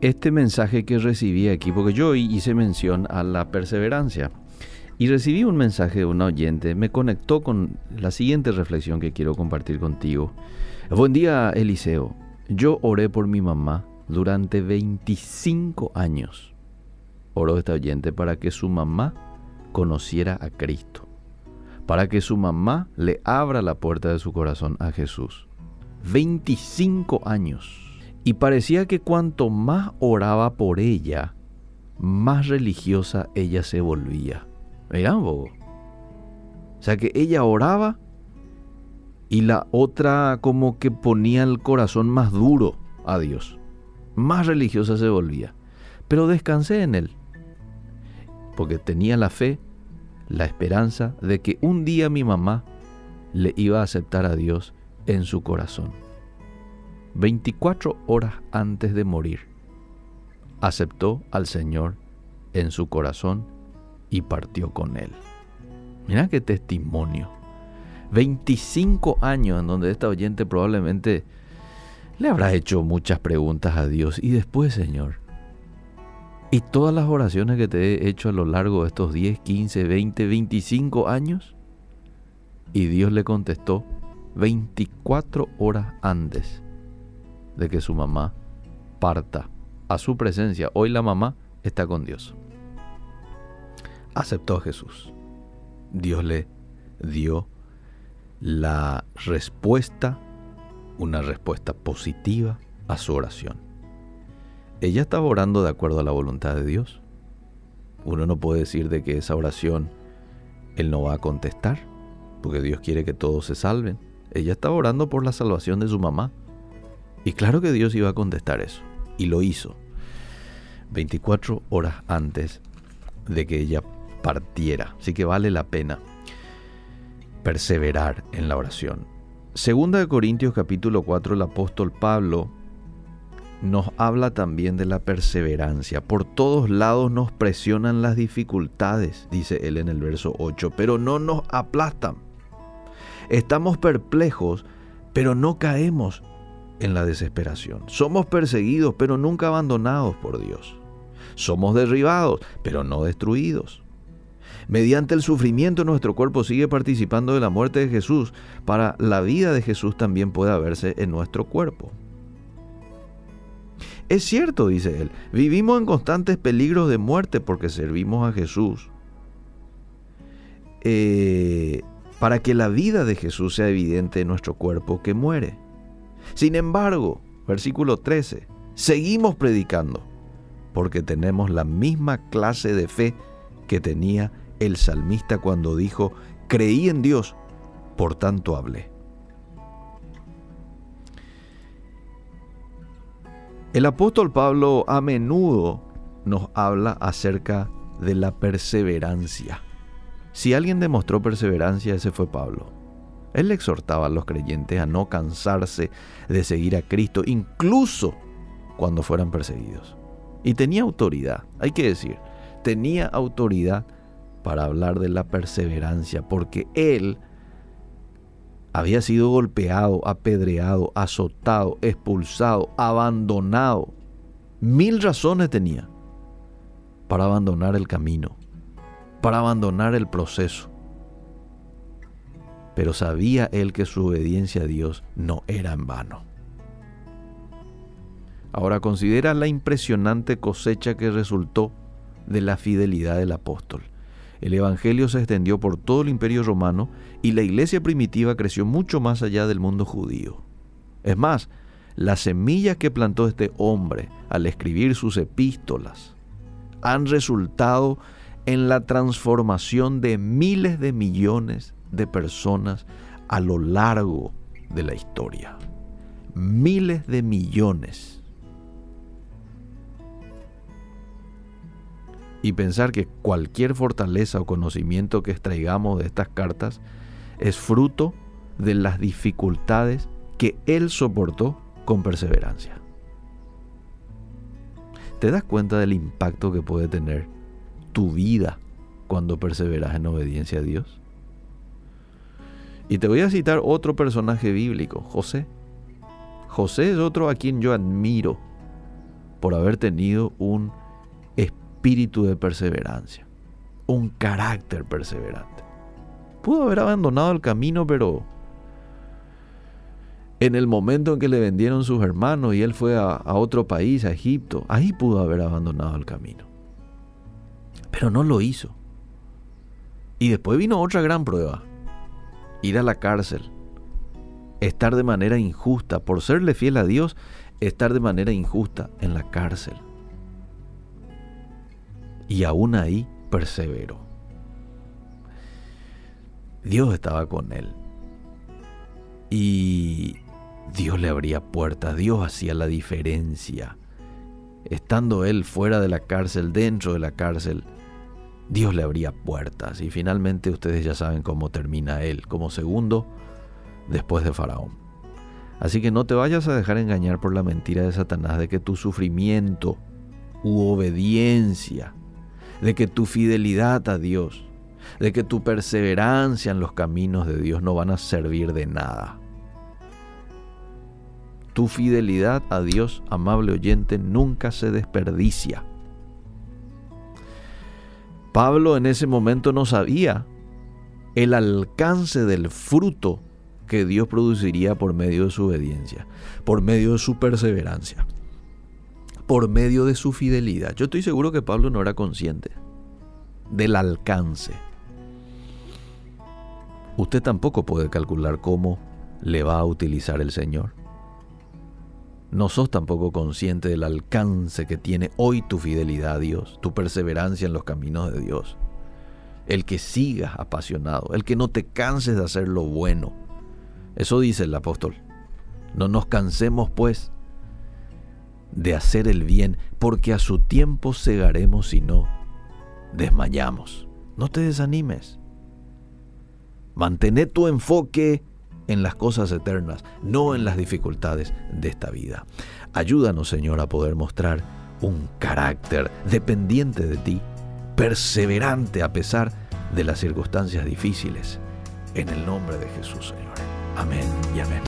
este mensaje que recibí aquí, porque yo hice mención a la perseverancia. Y recibí un mensaje de un oyente, me conectó con la siguiente reflexión que quiero compartir contigo. Buen día, Eliseo. Yo oré por mi mamá durante 25 años. Oró esta oyente para que su mamá conociera a Cristo, para que su mamá le abra la puerta de su corazón a Jesús. 25 años. Y parecía que cuanto más oraba por ella, más religiosa ella se volvía. Mirá O sea que ella oraba y la otra como que ponía el corazón más duro a Dios. Más religiosa se volvía. Pero descansé en él. Porque tenía la fe, la esperanza de que un día mi mamá le iba a aceptar a Dios en su corazón. 24 horas antes de morir, aceptó al Señor en su corazón y partió con él. Mira qué testimonio. 25 años en donde esta oyente probablemente le habrá hecho muchas preguntas a Dios. Y después, Señor, y todas las oraciones que te he hecho a lo largo de estos 10, 15, 20, 25 años. Y Dios le contestó 24 horas antes de que su mamá parta a su presencia. Hoy la mamá está con Dios aceptó a Jesús. Dios le dio la respuesta, una respuesta positiva a su oración. Ella estaba orando de acuerdo a la voluntad de Dios. Uno no puede decir de que esa oración Él no va a contestar, porque Dios quiere que todos se salven. Ella estaba orando por la salvación de su mamá. Y claro que Dios iba a contestar eso. Y lo hizo. 24 horas antes de que ella partiera. Así que vale la pena perseverar en la oración. Segunda de Corintios capítulo 4, el apóstol Pablo nos habla también de la perseverancia. Por todos lados nos presionan las dificultades, dice él en el verso 8, pero no nos aplastan. Estamos perplejos, pero no caemos en la desesperación. Somos perseguidos, pero nunca abandonados por Dios. Somos derribados, pero no destruidos. Mediante el sufrimiento nuestro cuerpo sigue participando de la muerte de Jesús para la vida de Jesús también pueda verse en nuestro cuerpo. Es cierto, dice él, vivimos en constantes peligros de muerte porque servimos a Jesús. Eh, para que la vida de Jesús sea evidente en nuestro cuerpo que muere. Sin embargo, versículo 13, seguimos predicando porque tenemos la misma clase de fe que tenía el salmista cuando dijo, creí en Dios, por tanto hablé. El apóstol Pablo a menudo nos habla acerca de la perseverancia. Si alguien demostró perseverancia, ese fue Pablo. Él le exhortaba a los creyentes a no cansarse de seguir a Cristo, incluso cuando fueran perseguidos. Y tenía autoridad, hay que decir, tenía autoridad para hablar de la perseverancia, porque él había sido golpeado, apedreado, azotado, expulsado, abandonado. Mil razones tenía para abandonar el camino, para abandonar el proceso. Pero sabía él que su obediencia a Dios no era en vano. Ahora considera la impresionante cosecha que resultó de la fidelidad del apóstol. El Evangelio se extendió por todo el imperio romano y la iglesia primitiva creció mucho más allá del mundo judío. Es más, las semillas que plantó este hombre al escribir sus epístolas han resultado en la transformación de miles de millones de personas a lo largo de la historia. Miles de millones y pensar que cualquier fortaleza o conocimiento que extraigamos de estas cartas es fruto de las dificultades que él soportó con perseverancia. ¿Te das cuenta del impacto que puede tener tu vida cuando perseveras en obediencia a Dios? Y te voy a citar otro personaje bíblico, José. José es otro a quien yo admiro por haber tenido un espíritu de perseverancia, un carácter perseverante. Pudo haber abandonado el camino, pero en el momento en que le vendieron sus hermanos y él fue a, otro país, a Egipto, ahí pudo haber abandonado el camino. Pero no lo hizo. Y después vino otra gran prueba. Ir a la cárcel. Estar de manera injusta, por serle fiel a Dios, estar de manera injusta en la cárcel. Y aún ahí perseveró. Dios estaba con él. Y Dios le abría puertas, Dios hacía la diferencia. Estando él fuera de la cárcel, dentro de la cárcel, Dios le abría puertas. Y finalmente ustedes ya saben cómo termina él, como segundo después de Faraón. Así que no te vayas a dejar engañar por la mentira de Satanás de que tu sufrimiento u obediencia, de que tu fidelidad a Dios, de que tu perseverancia en los caminos de Dios no van a servir de nada. Tu fidelidad a Dios, amable oyente, nunca se desperdicia. Pablo en ese momento no sabía el alcance del fruto que Dios produciría por medio de su obediencia, por medio de su perseverancia, por medio de su fidelidad. Yo estoy seguro que Pablo no era consciente del alcance. Usted tampoco puede calcular cómo le va a utilizar el Señor no sos tampoco consciente del alcance que tiene hoy tu fidelidad a Dios, tu perseverancia en los caminos de Dios. El que sigas apasionado, el que no te canses de hacer lo bueno. Eso dice el apóstol. No nos cansemos pues de hacer el bien, porque a su tiempo cegaremos si no desmayamos. No te desanimes. Mantén tu enfoque en las cosas eternas, no en las dificultades de esta vida. Ayúdanos, Señor, a poder mostrar un carácter dependiente de ti, perseverante a pesar de las circunstancias difíciles. En el nombre de Jesús, Señor. Amén y amén.